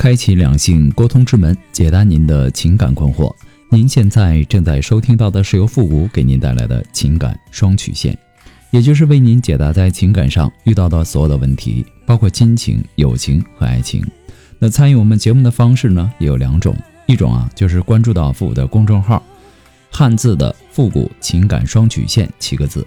开启两性沟通之门，解答您的情感困惑。您现在正在收听到的是由复古给您带来的情感双曲线，也就是为您解答在情感上遇到的所有的问题，包括亲情、友情和爱情。那参与我们节目的方式呢，也有两种，一种啊就是关注到复古的公众号，汉字的复古情感双曲线七个字。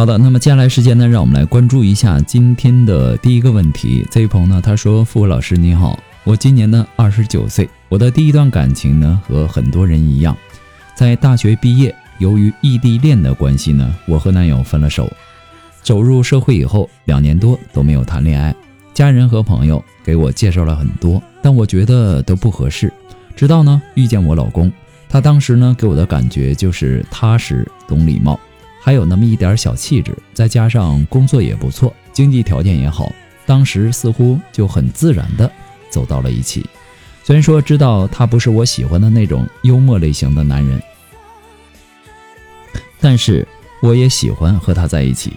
好的，那么接下来时间呢，让我们来关注一下今天的第一个问题。这位朋友呢，他说：“付老师你好，我今年呢二十九岁，我的第一段感情呢和很多人一样，在大学毕业，由于异地恋的关系呢，我和男友分了手。走入社会以后，两年多都没有谈恋爱，家人和朋友给我介绍了很多，但我觉得都不合适。直到呢遇见我老公，他当时呢给我的感觉就是踏实、懂礼貌。”还有那么一点小气质，再加上工作也不错，经济条件也好，当时似乎就很自然的走到了一起。虽然说知道他不是我喜欢的那种幽默类型的男人，但是我也喜欢和他在一起。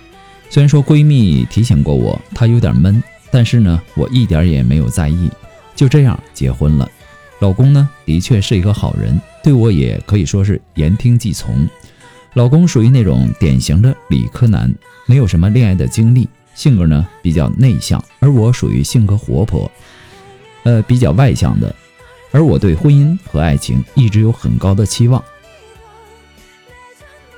虽然说闺蜜提醒过我他有点闷，但是呢，我一点也没有在意，就这样结婚了。老公呢，的确是一个好人，对我也可以说是言听计从。老公属于那种典型的理科男，没有什么恋爱的经历，性格呢比较内向，而我属于性格活泼，呃比较外向的，而我对婚姻和爱情一直有很高的期望，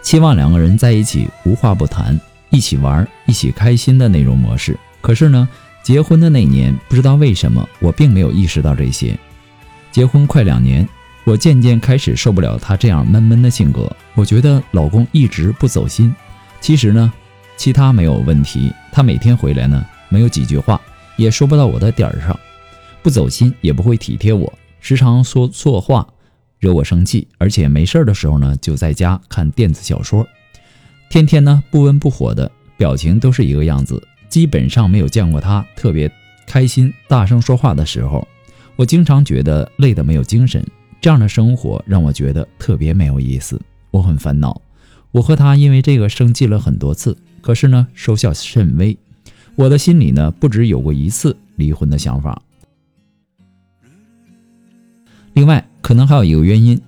期望两个人在一起无话不谈，一起玩，一起开心的那种模式。可是呢，结婚的那年，不知道为什么，我并没有意识到这些。结婚快两年。我渐渐开始受不了他这样闷闷的性格，我觉得老公一直不走心。其实呢，其他没有问题，他每天回来呢，没有几句话，也说不到我的点儿上，不走心，也不会体贴我，时常说错话，惹我生气。而且没事的时候呢，就在家看电子小说，天天呢不温不火的，表情都是一个样子，基本上没有见过他特别开心、大声说话的时候。我经常觉得累得没有精神。这样的生活让我觉得特别没有意思，我很烦恼。我和他因为这个生气了很多次，可是呢，收效甚微。我的心里呢，不止有过一次离婚的想法。另外，可能还有一个原因，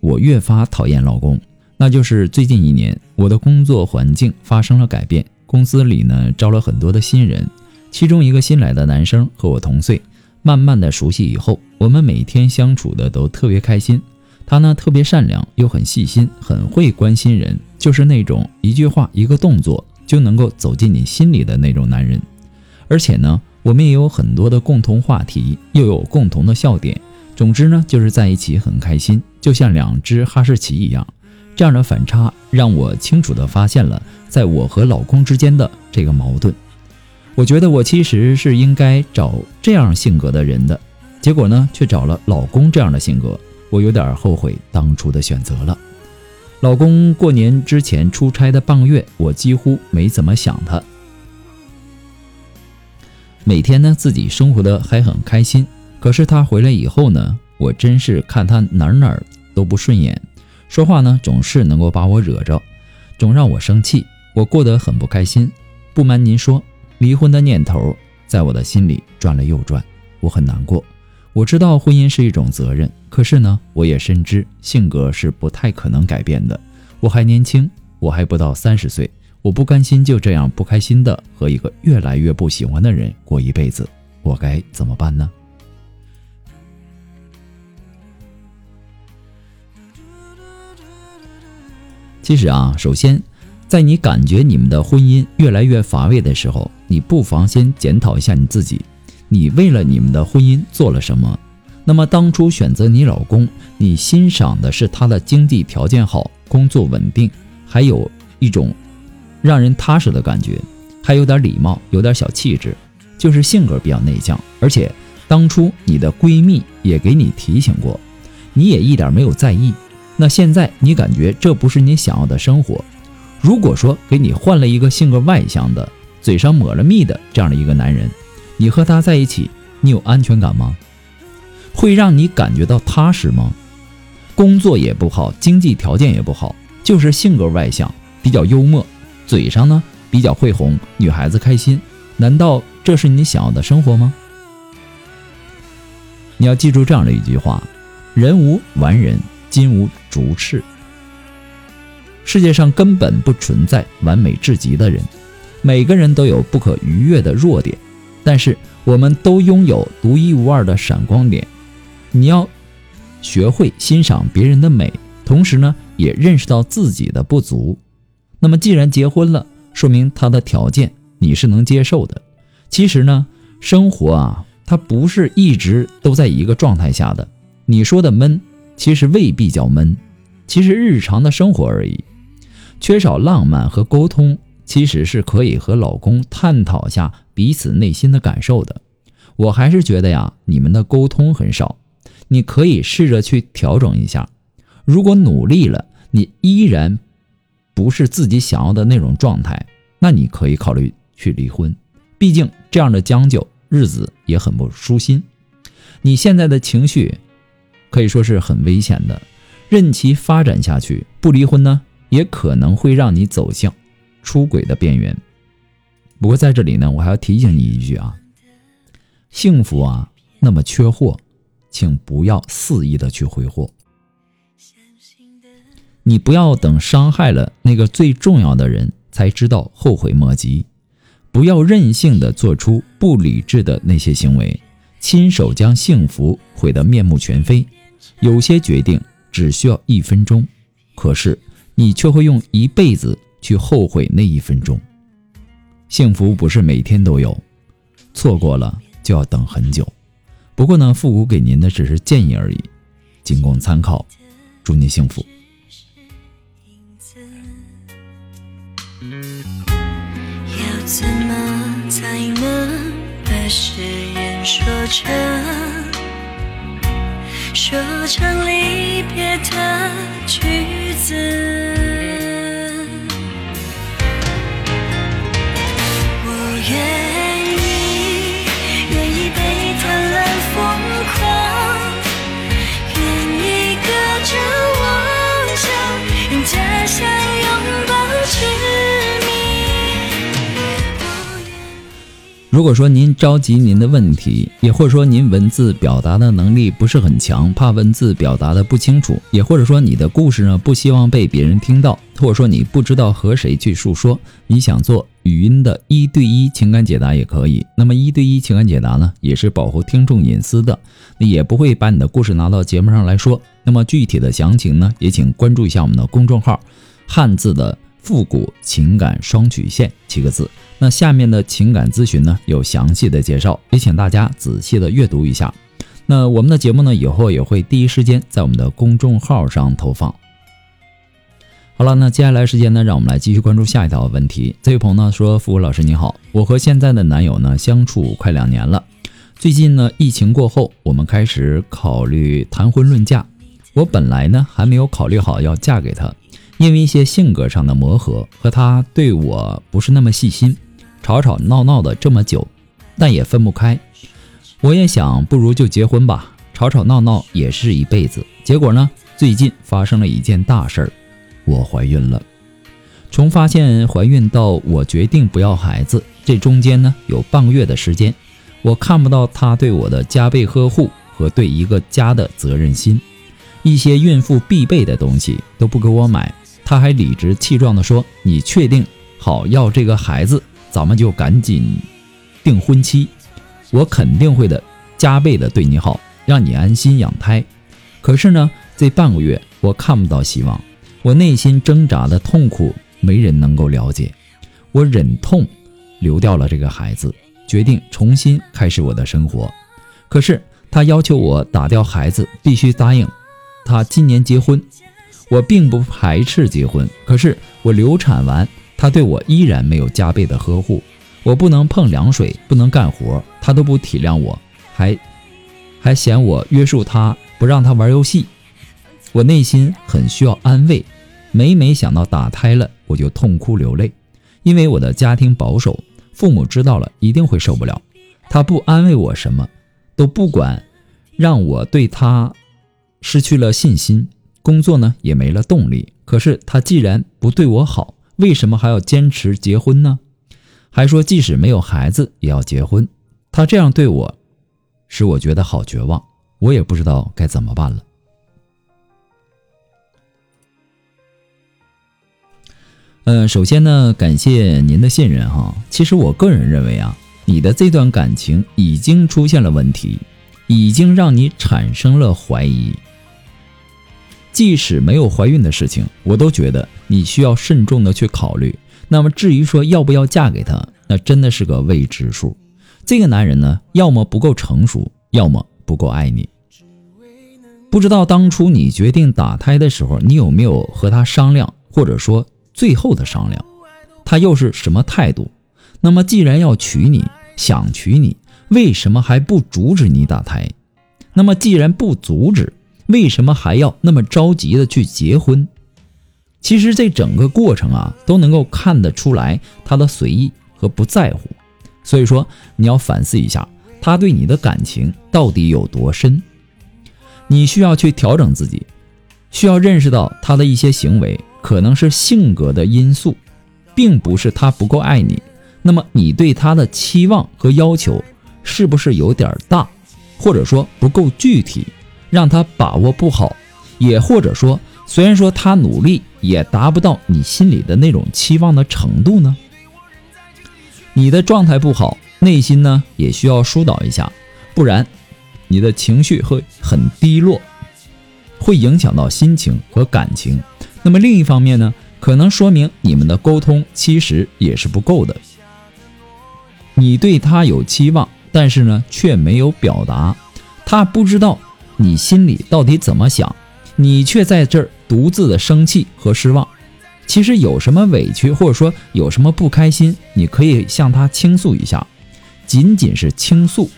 我越发讨厌老公，那就是最近一年，我的工作环境发生了改变，公司里呢招了很多的新人，其中一个新来的男生和我同岁。慢慢的熟悉以后，我们每天相处的都特别开心。他呢特别善良，又很细心，很会关心人，就是那种一句话、一个动作就能够走进你心里的那种男人。而且呢，我们也有很多的共同话题，又有共同的笑点。总之呢，就是在一起很开心，就像两只哈士奇一样。这样的反差让我清楚的发现了，在我和老公之间的这个矛盾。我觉得我其实是应该找这样性格的人的，结果呢，却找了老公这样的性格，我有点后悔当初的选择了。老公过年之前出差的半个月，我几乎没怎么想他，每天呢自己生活的还很开心。可是他回来以后呢，我真是看他哪哪都不顺眼，说话呢总是能够把我惹着，总让我生气，我过得很不开心。不瞒您说。离婚的念头在我的心里转了又转，我很难过。我知道婚姻是一种责任，可是呢，我也深知性格是不太可能改变的。我还年轻，我还不到三十岁，我不甘心就这样不开心的和一个越来越不喜欢的人过一辈子，我该怎么办呢？其实啊，首先，在你感觉你们的婚姻越来越乏味的时候，你不妨先检讨一下你自己，你为了你们的婚姻做了什么？那么当初选择你老公，你欣赏的是他的经济条件好、工作稳定，还有一种让人踏实的感觉，还有点礼貌，有点小气质，就是性格比较内向。而且当初你的闺蜜也给你提醒过，你也一点没有在意。那现在你感觉这不是你想要的生活？如果说给你换了一个性格外向的、嘴上抹了蜜的这样的一个男人，你和他在一起，你有安全感吗？会让你感觉到踏实吗？工作也不好，经济条件也不好，就是性格外向，比较幽默，嘴上呢比较会哄女孩子开心，难道这是你想要的生活吗？你要记住这样的一句话：人无完人。金无足赤。世界上根本不存在完美至极的人，每个人都有不可逾越的弱点，但是我们都拥有独一无二的闪光点。你要学会欣赏别人的美，同时呢，也认识到自己的不足。那么，既然结婚了，说明他的条件你是能接受的。其实呢，生活啊，它不是一直都在一个状态下的。你说的闷。其实未必叫闷，其实日常的生活而已。缺少浪漫和沟通，其实是可以和老公探讨下彼此内心的感受的。我还是觉得呀，你们的沟通很少，你可以试着去调整一下。如果努力了，你依然不是自己想要的那种状态，那你可以考虑去离婚。毕竟这样的将就，日子也很不舒心。你现在的情绪。可以说是很危险的，任其发展下去，不离婚呢，也可能会让你走向出轨的边缘。不过在这里呢，我还要提醒你一句啊，幸福啊那么缺货，请不要肆意的去挥霍。你不要等伤害了那个最重要的人才知道后悔莫及，不要任性的做出不理智的那些行为，亲手将幸福毁得面目全非。有些决定只需要一分钟，可是你却会用一辈子去后悔那一分钟。幸福不是每天都有，错过了就要等很久。不过呢，复古给您的只是建议而已，仅供参考。祝你幸福。要怎么才能把誓言说成？说唱离别的句子。我愿如果说您着急您的问题，也或者说您文字表达的能力不是很强，怕文字表达的不清楚，也或者说你的故事呢不希望被别人听到，或者说你不知道和谁去诉说，你想做语音的一对一情感解答也可以。那么一对一情感解答呢，也是保护听众隐私的，也不会把你的故事拿到节目上来说。那么具体的详情呢，也请关注一下我们的公众号，汉字的。复古情感双曲线七个字，那下面的情感咨询呢有详细的介绍，也请大家仔细的阅读一下。那我们的节目呢以后也会第一时间在我们的公众号上投放。好了，那接下来时间呢，让我们来继续关注下一条问题。这位朋友呢说：“复古老师你好，我和现在的男友呢相处快两年了，最近呢疫情过后，我们开始考虑谈婚论嫁。我本来呢还没有考虑好要嫁给他。”因为一些性格上的磨合，和他对我不是那么细心，吵吵闹闹的这么久，但也分不开。我也想，不如就结婚吧，吵吵闹闹也是一辈子。结果呢，最近发生了一件大事儿，我怀孕了。从发现怀孕到我决定不要孩子，这中间呢有半个月的时间，我看不到他对我的加倍呵护，和对一个家的责任心。一些孕妇必备的东西都不给我买，他还理直气壮地说：“你确定好要这个孩子，咱们就赶紧定婚期。我肯定会的，加倍的对你好，让你安心养胎。”可是呢，这半个月我看不到希望，我内心挣扎的痛苦没人能够了解。我忍痛流掉了这个孩子，决定重新开始我的生活。可是他要求我打掉孩子，必须答应。他今年结婚，我并不排斥结婚。可是我流产完，他对我依然没有加倍的呵护。我不能碰凉水，不能干活，他都不体谅我，还还嫌我约束他，不让他玩游戏。我内心很需要安慰，每每想到打胎了，我就痛哭流泪。因为我的家庭保守，父母知道了一定会受不了。他不安慰我什么，都不管，让我对他。失去了信心，工作呢也没了动力。可是他既然不对我好，为什么还要坚持结婚呢？还说即使没有孩子也要结婚。他这样对我，使我觉得好绝望。我也不知道该怎么办了。嗯，首先呢，感谢您的信任哈。其实我个人认为啊，你的这段感情已经出现了问题，已经让你产生了怀疑。即使没有怀孕的事情，我都觉得你需要慎重的去考虑。那么至于说要不要嫁给他，那真的是个未知数。这个男人呢，要么不够成熟，要么不够爱你。不知道当初你决定打胎的时候，你有没有和他商量，或者说最后的商量，他又是什么态度？那么既然要娶你，想娶你，为什么还不阻止你打胎？那么既然不阻止，为什么还要那么着急的去结婚？其实这整个过程啊，都能够看得出来他的随意和不在乎。所以说，你要反思一下，他对你的感情到底有多深？你需要去调整自己，需要认识到他的一些行为可能是性格的因素，并不是他不够爱你。那么你对他的期望和要求是不是有点大，或者说不够具体？让他把握不好，也或者说，虽然说他努力，也达不到你心里的那种期望的程度呢？你的状态不好，内心呢也需要疏导一下，不然你的情绪会很低落，会影响到心情和感情。那么另一方面呢，可能说明你们的沟通其实也是不够的。你对他有期望，但是呢却没有表达，他不知道。你心里到底怎么想？你却在这儿独自的生气和失望。其实有什么委屈，或者说有什么不开心，你可以向他倾诉一下，仅仅是倾诉，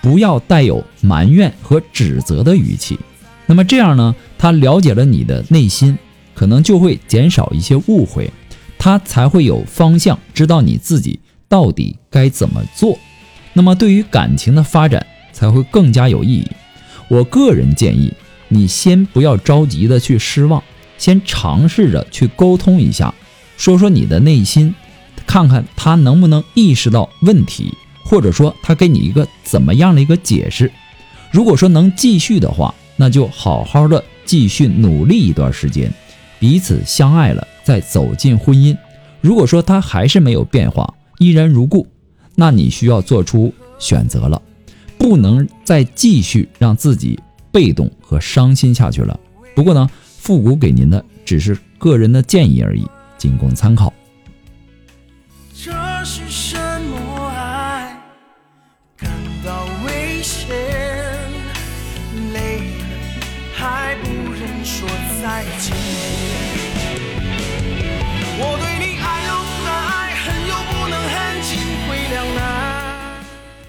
不要带有埋怨和指责的语气。那么这样呢，他了解了你的内心，可能就会减少一些误会，他才会有方向，知道你自己到底该怎么做。那么对于感情的发展才会更加有意义。我个人建议你先不要着急的去失望，先尝试着去沟通一下，说说你的内心，看看他能不能意识到问题，或者说他给你一个怎么样的一个解释。如果说能继续的话，那就好好的继续努力一段时间，彼此相爱了再走进婚姻。如果说他还是没有变化，依然如故，那你需要做出选择了。不能再继续让自己被动和伤心下去了。不过呢，复古给您的只是个人的建议而已，仅供参考。这是什么爱？感到危险，累了还不忍说再见。我对你